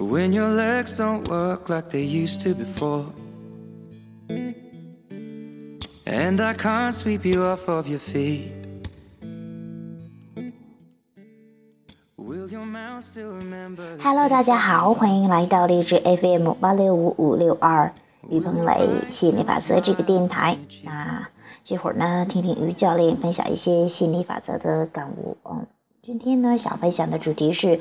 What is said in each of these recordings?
When your legs don't work like they used to before. And I can't sweep you off of your feet. Will your mouth still remember? Hello，大家好，欢迎来到励志 FM 八六五五六二于鹏磊心理法则这个电台。那这会儿呢，听听于教练分享一些心理法则的感悟。嗯，今天呢，想分享的主题是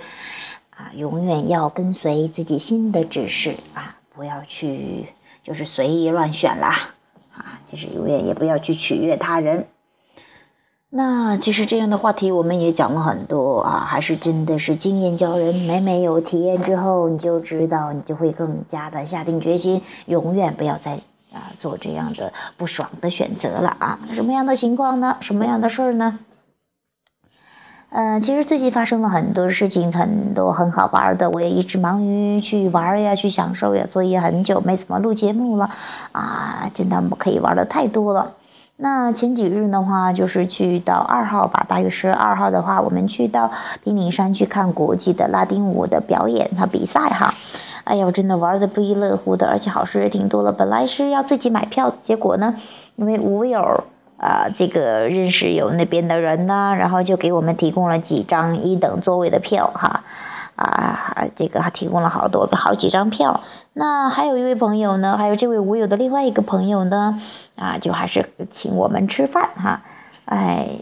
啊，永远要跟随自己心的指示啊，不要去就是随意乱选啦啊，就是永远也不要去取悦他人。那其实这样的话题我们也讲了很多啊，还是真的是经验教人。每每有体验之后，你就知道，你就会更加的下定决心，永远不要再啊做这样的不爽的选择了啊。什么样的情况呢？什么样的事儿呢？呃，其实最近发生了很多事情，很多很好玩的，我也一直忙于去玩呀，去享受呀，所以很久没怎么录节目了啊，真的可以玩的太多了。那前几日的话，就是去到二号吧，大约十二号的话，我们去到平顶山去看国际的拉丁舞的表演和比赛哈。哎呀，我真的玩的不亦乐乎的，而且好事也挺多了。本来是要自己买票，结果呢，因为舞友啊、这个认识有那边的人呢，然后就给我们提供了几张一等座位的票哈。啊，这个还提供了好多好几张票。那还有一位朋友呢，还有这位舞友的另外一个朋友呢，啊，就还是请我们吃饭哈，哎，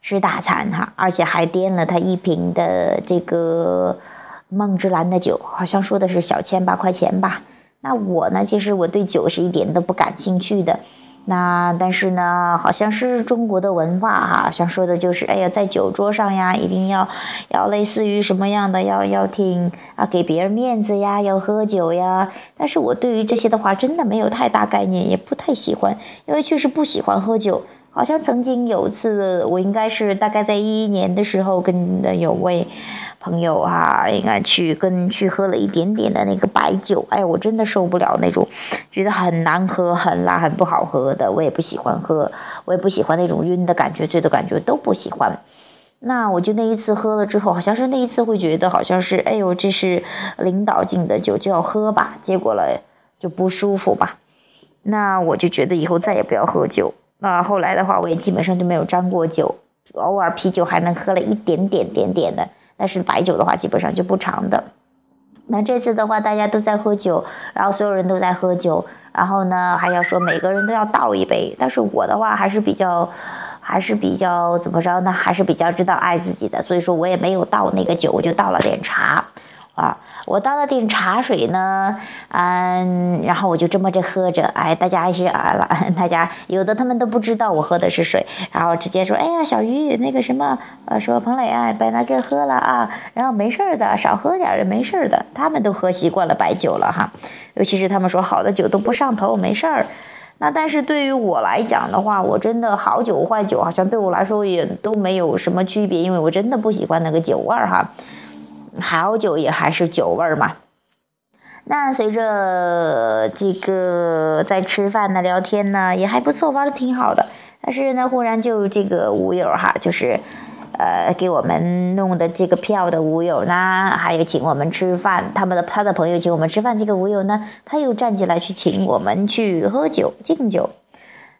吃大餐哈，而且还点了他一瓶的这个梦之蓝的酒，好像说的是小千八块钱吧。那我呢，其实我对酒是一点都不感兴趣的。那但是呢，好像是中国的文化哈，好像说的就是，哎呀，在酒桌上呀，一定要要类似于什么样的，要要听啊，给别人面子呀，要喝酒呀。但是我对于这些的话，真的没有太大概念，也不太喜欢，因为确实不喜欢喝酒。好像曾经有一次，我应该是大概在一一年的时候，跟的有位朋友啊，应该去跟去喝了一点点的那个白酒，哎，我真的受不了那种，觉得很难喝、很辣、很不好喝的，我也不喜欢喝，我也不喜欢那种晕的感觉、醉的感觉，都不喜欢。那我就那一次喝了之后，好像是那一次会觉得好像是，哎呦，这是领导敬的酒就要喝吧，结果了就不舒服吧。那我就觉得以后再也不要喝酒。那后来的话，我也基本上就没有沾过酒，偶尔啤酒还能喝了一点点点点的，但是白酒的话基本上就不尝的。那这次的话，大家都在喝酒，然后所有人都在喝酒，然后呢还要说每个人都要倒一杯，但是我的话还是比较，还是比较怎么着呢？还是比较知道爱自己的，所以说我也没有倒那个酒，我就倒了点茶。啊，我倒了点茶水呢，嗯，然后我就这么着喝着，哎，大家还是啊，大家有的他们都不知道我喝的是水，然后直接说，哎呀，小鱼那个什么，呃，说彭磊啊，把那个喝了啊，然后没事的，少喝点儿没事的，他们都喝习惯了白酒了哈，尤其是他们说好的酒都不上头，没事儿。那但是对于我来讲的话，我真的好酒坏酒好像对我来说也都没有什么区别，因为我真的不喜欢那个酒味儿哈。好酒也还是酒味儿嘛。那随着这个在吃饭呢、聊天呢，也还不错，玩的挺好的。但是呢，忽然就这个舞友哈，就是呃给我们弄的这个票的舞友呢，还有请我们吃饭，他们的他的朋友请我们吃饭，这个舞友呢，他又站起来去请我们去喝酒敬酒。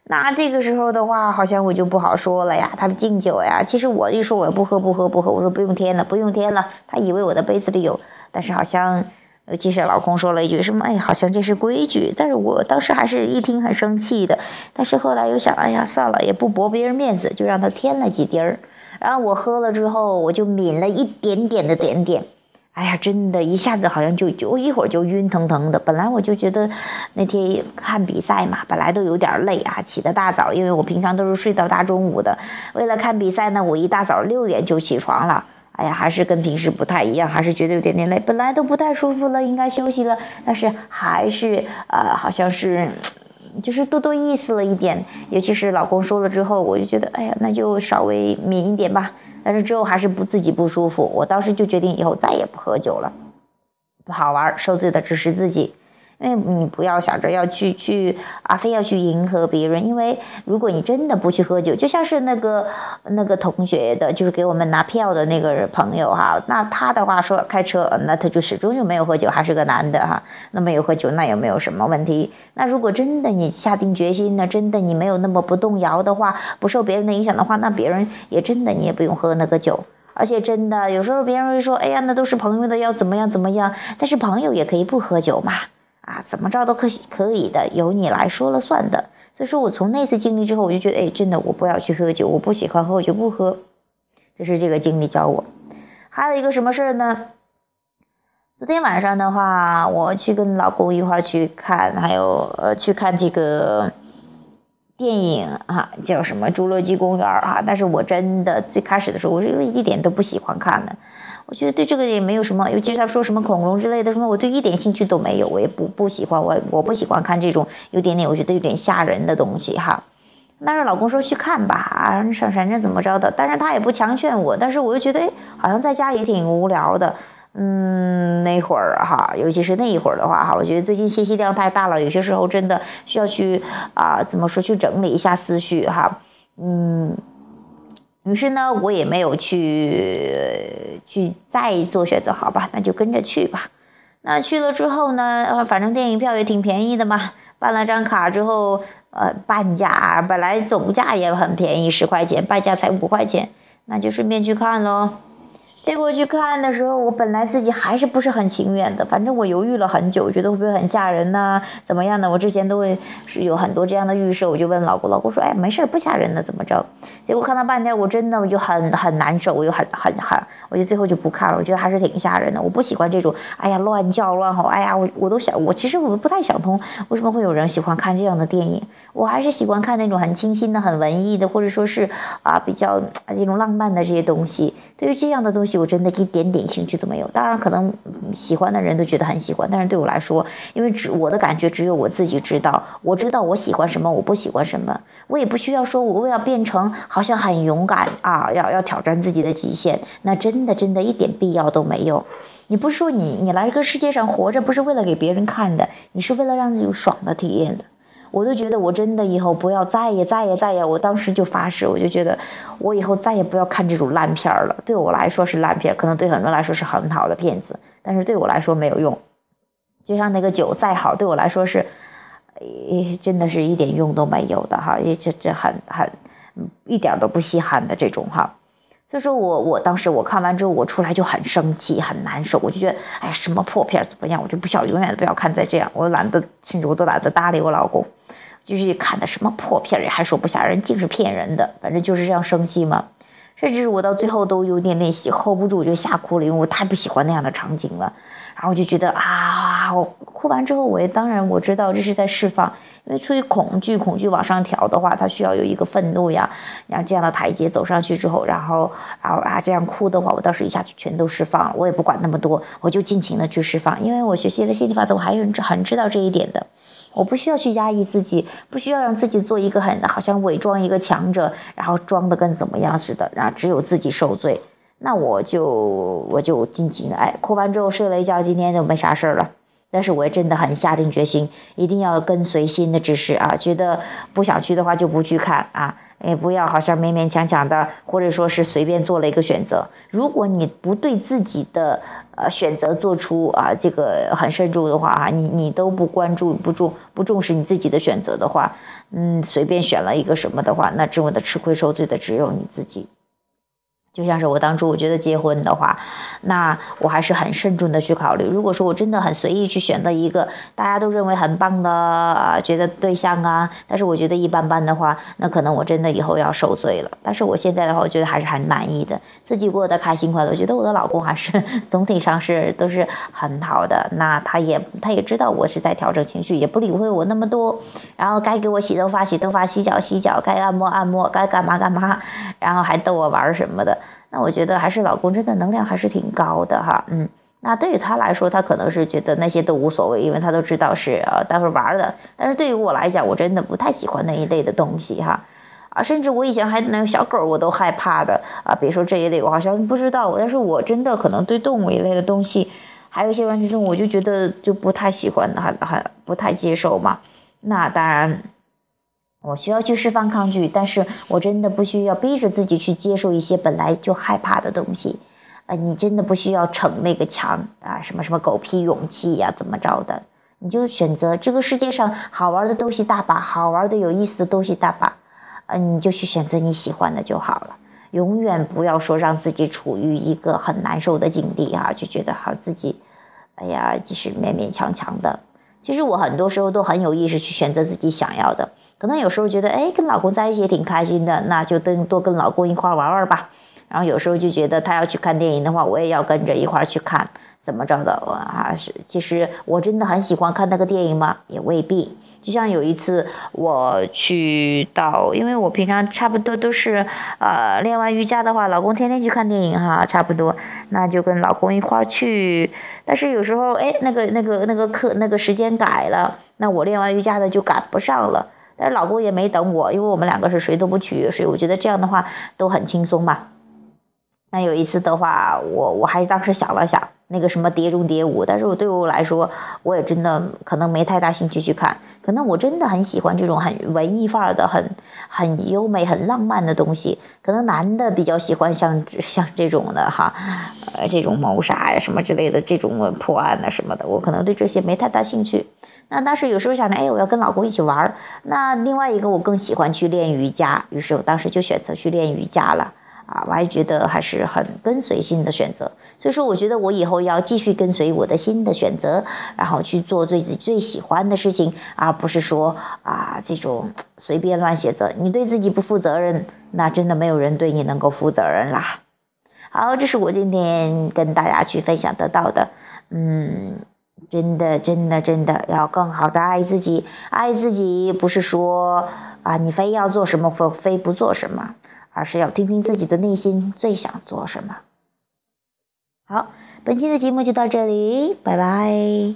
那这个时候的话，好像我就不好说了呀。他们敬酒呀，其实我一说我不喝不喝不喝，我说不用添了不用添了。他以为我的杯子里有，但是好像，尤其是老公说了一句什么，哎，好像这是规矩。但是我当时还是一听很生气的，但是后来又想，哎呀，算了，也不驳别人面子，就让他添了几滴儿。然后我喝了之后，我就抿了一点点的点点。哎呀，真的，一下子好像就就一会儿就晕腾腾的。本来我就觉得那天看比赛嘛，本来都有点累啊，起得大早，因为我平常都是睡到大中午的。为了看比赛呢，我一大早六点就起床了。哎呀，还是跟平时不太一样，还是觉得有点点累。本来都不太舒服了，应该休息了，但是还是呃，好像是就是多多意思了一点。尤其是老公说了之后，我就觉得，哎呀，那就稍微抿一点吧。但是之后还是不自己不舒服，我当时就决定以后再也不喝酒了，不好玩，受罪的只是自己。因为你不要想着要去去啊，非要去迎合别人。因为如果你真的不去喝酒，就像是那个那个同学的，就是给我们拿票的那个朋友哈，那他的话说开车，那他就始终就没有喝酒，还是个男的哈，那没有喝酒，那也没有什么问题。那如果真的你下定决心呢，真的你没有那么不动摇的话，不受别人的影响的话，那别人也真的你也不用喝那个酒。而且真的有时候别人会说，哎呀，那都是朋友的，要怎么样怎么样？但是朋友也可以不喝酒嘛。啊，怎么着都可可以的，由你来说了算的。所以说我从那次经历之后，我就觉得，哎，真的，我不要去喝酒，我不喜欢喝，我就不喝。这是这个经历教我。还有一个什么事儿呢？昨天晚上的话，我去跟老公一块儿去看，还有呃去看这个电影啊，叫什么《侏罗纪公园》啊。但是我真的最开始的时候，我是因为一点都不喜欢看的。我觉得对这个也没有什么，尤其是他说什么恐龙之类的什么，我对一点兴趣都没有，我也不不喜欢，我我不喜欢看这种有点点我觉得有点吓人的东西哈。但是老公说去看吧，啊，反正怎么着的，但是他也不强劝我，但是我又觉得，好像在家也挺无聊的，嗯，那会儿哈，尤其是那一会儿的话哈，我觉得最近信息量太大了，有些时候真的需要去啊，怎么说去整理一下思绪哈，嗯。于是呢，我也没有去去再做选择，好吧，那就跟着去吧。那去了之后呢，反正电影票也挺便宜的嘛，办了张卡之后，呃，半价，本来总价也很便宜，十块钱，半价才五块钱，那就顺便去看喽。结果去看的时候，我本来自己还是不是很情愿的，反正我犹豫了很久，觉得会不会很吓人呢？怎么样的？我之前都会是有很多这样的预设，我就问老公，老公说，哎，没事儿，不吓人的，怎么着？结果看到半天，我真的我就很很难受，我就很很很，我就最后就不看了，我觉得还是挺吓人的，我不喜欢这种，哎呀，乱叫乱吼，哎呀，我我都想，我其实我不太想通，为什么会有人喜欢看这样的电影？我还是喜欢看那种很清新的、很文艺的，或者说是啊比较这种浪漫的这些东西。对于这样的东西，我真的一点点兴趣都没有。当然，可能喜欢的人都觉得很喜欢，但是对我来说，因为只我的感觉只有我自己知道。我知道我喜欢什么，我不喜欢什么，我也不需要说，我要变成好像很勇敢啊，要要挑战自己的极限，那真的真的一点必要都没有。你不是说你你来这个世界上活着不是为了给别人看的，你是为了让自己爽的体验的。我都觉得我真的以后不要再也再也再也，我当时就发誓，我就觉得我以后再也不要看这种烂片了。对我来说是烂片，可能对很多人来说是很好的片子，但是对我来说没有用。就像那个酒再好，对我来说是，真的是一点用都没有的哈，这这很很一点都不稀罕的这种哈。所以说我我当时我看完之后，我出来就很生气，很难受，我就觉得哎呀什么破片怎么样，我就不想永远都不要看再这样，我懒得，甚至我都懒得搭理我老公。就是看的什么破片儿，还说不吓人，净是骗人的。反正就是这样生气嘛，甚至我到最后都有点练习 hold 不住，我就吓哭了，因为我太不喜欢那样的场景了。然后我就觉得啊，我哭完之后，我也当然我知道这是在释放，因为出于恐惧，恐惧往上调的话，它需要有一个愤怒呀，然后这样的台阶走上去之后，然后然后啊这样哭的话，我倒是一下就全都释放，我也不管那么多，我就尽情的去释放，因为我学习了心理法则，我还是很知道这一点的。我不需要去压抑自己，不需要让自己做一个很好像伪装一个强者，然后装的跟怎么样似的，然后只有自己受罪。那我就我就尽情的哎，哭完之后睡了一觉，今天就没啥事儿了。但是我也真的很下定决心，一定要跟随心的指示啊，觉得不想去的话就不去看啊，也不要好像勉勉强强的，或者说是随便做了一个选择。如果你不对自己的。呃，选择做出啊，这个很慎重的话啊，你你都不关注、不重不重视你自己的选择的话，嗯，随便选了一个什么的话，那这么的吃亏受罪的只有你自己。就像是我当初我觉得结婚的话，那我还是很慎重的去考虑。如果说我真的很随意去选择一个大家都认为很棒的，觉得对象啊，但是我觉得一般般的话，那可能我真的以后要受罪了。但是我现在的话，我觉得还是很满意的，自己过得开心快乐。我觉得我的老公还是 总体上是都是很好的。那他也他也知道我是在调整情绪，也不理会我那么多。然后该给我洗头发洗头发，洗脚洗脚，该按摩按摩，该干嘛干嘛，然后还逗我玩什么的。那我觉得还是老公真的能量还是挺高的哈，嗯，那对于他来说，他可能是觉得那些都无所谓，因为他都知道是呃待会玩的。但是对于我来讲，我真的不太喜欢那一类的东西哈，啊，甚至我以前还那个小狗我都害怕的啊，别说这一类，我好像不知道。但是我真的可能对动物一类的东西。还有一些玩具动物，我就觉得就不太喜欢，还还不太接受嘛。那当然，我需要去释放抗拒，但是我真的不需要逼着自己去接受一些本来就害怕的东西。呃，你真的不需要逞那个强啊，什么什么狗屁勇气呀，怎么着的？你就选择这个世界上好玩的东西大把，好玩的有意思的东西大把，呃，你就去选择你喜欢的就好了。永远不要说让自己处于一个很难受的境地哈，就觉得好自己，哎呀，就是勉勉强强的。其实我很多时候都很有意识去选择自己想要的。可能有时候觉得，哎，跟老公在一起也挺开心的，那就跟多跟老公一块玩玩吧。然后有时候就觉得他要去看电影的话，我也要跟着一块去看，怎么着的我啊？是，其实我真的很喜欢看那个电影吗？也未必。就像有一次我去到，因为我平常差不多都是，呃，练完瑜伽的话，老公天天去看电影哈，差不多，那就跟老公一块去。但是有时候，哎，那个那个那个课那个时间改了，那我练完瑜伽的就赶不上了。但是老公也没等我，因为我们两个是谁都不娶，所以我觉得这样的话都很轻松嘛。那有一次的话，我我还当时想了想那个什么《碟中谍五》，但是我对我来说，我也真的可能没太大兴趣去看。可能我真的很喜欢这种很文艺范儿的、很很优美、很浪漫的东西。可能男的比较喜欢像像这种的哈，呃，这种谋杀呀什么之类的这种破案啊什么的，我可能对这些没太大兴趣。那当时有时候想着，哎，我要跟老公一起玩儿。那另外一个我更喜欢去练瑜伽，于是我当时就选择去练瑜伽了。啊，我还觉得还是很跟随心的选择，所以说我觉得我以后要继续跟随我的心的选择，然后去做最最喜欢的事情，而不是说啊这种随便乱选择。你对自己不负责任，那真的没有人对你能够负责任啦。好，这是我今天跟大家去分享得到的，嗯，真的真的真的要更好的爱自己，爱自己不是说啊你非要做什么非非不做什么。而是要听听自己的内心最想做什么。好，本期的节目就到这里，拜拜。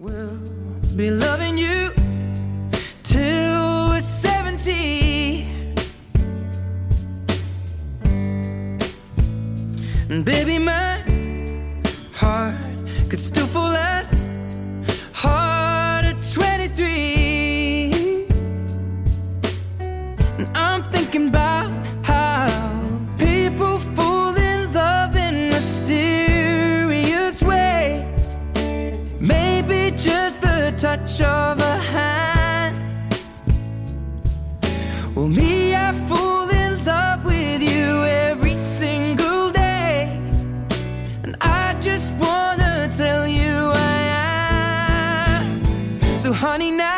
all but gone and my could still fool us, hard at 23. And I'm thinking about how people fall in love in mysterious ways. Maybe just the touch of a hand. Well, me, I fool. wanna tell you I am. So, honey, now.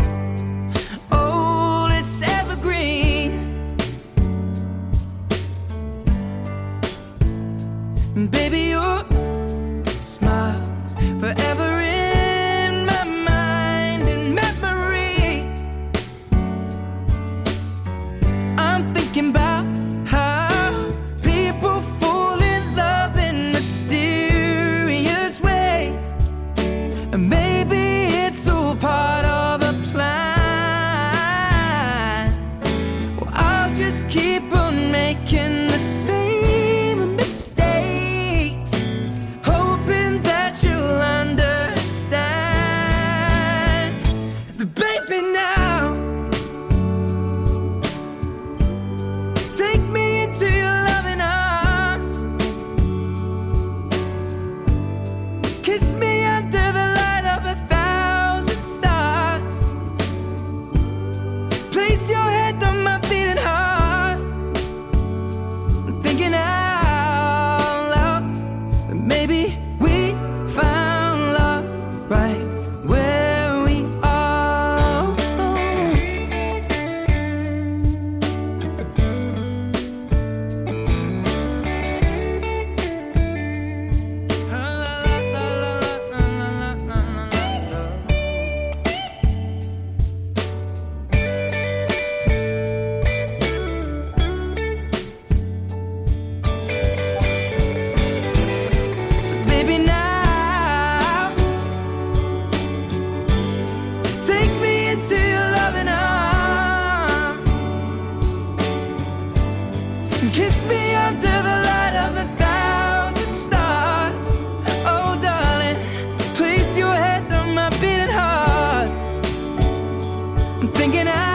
thinking I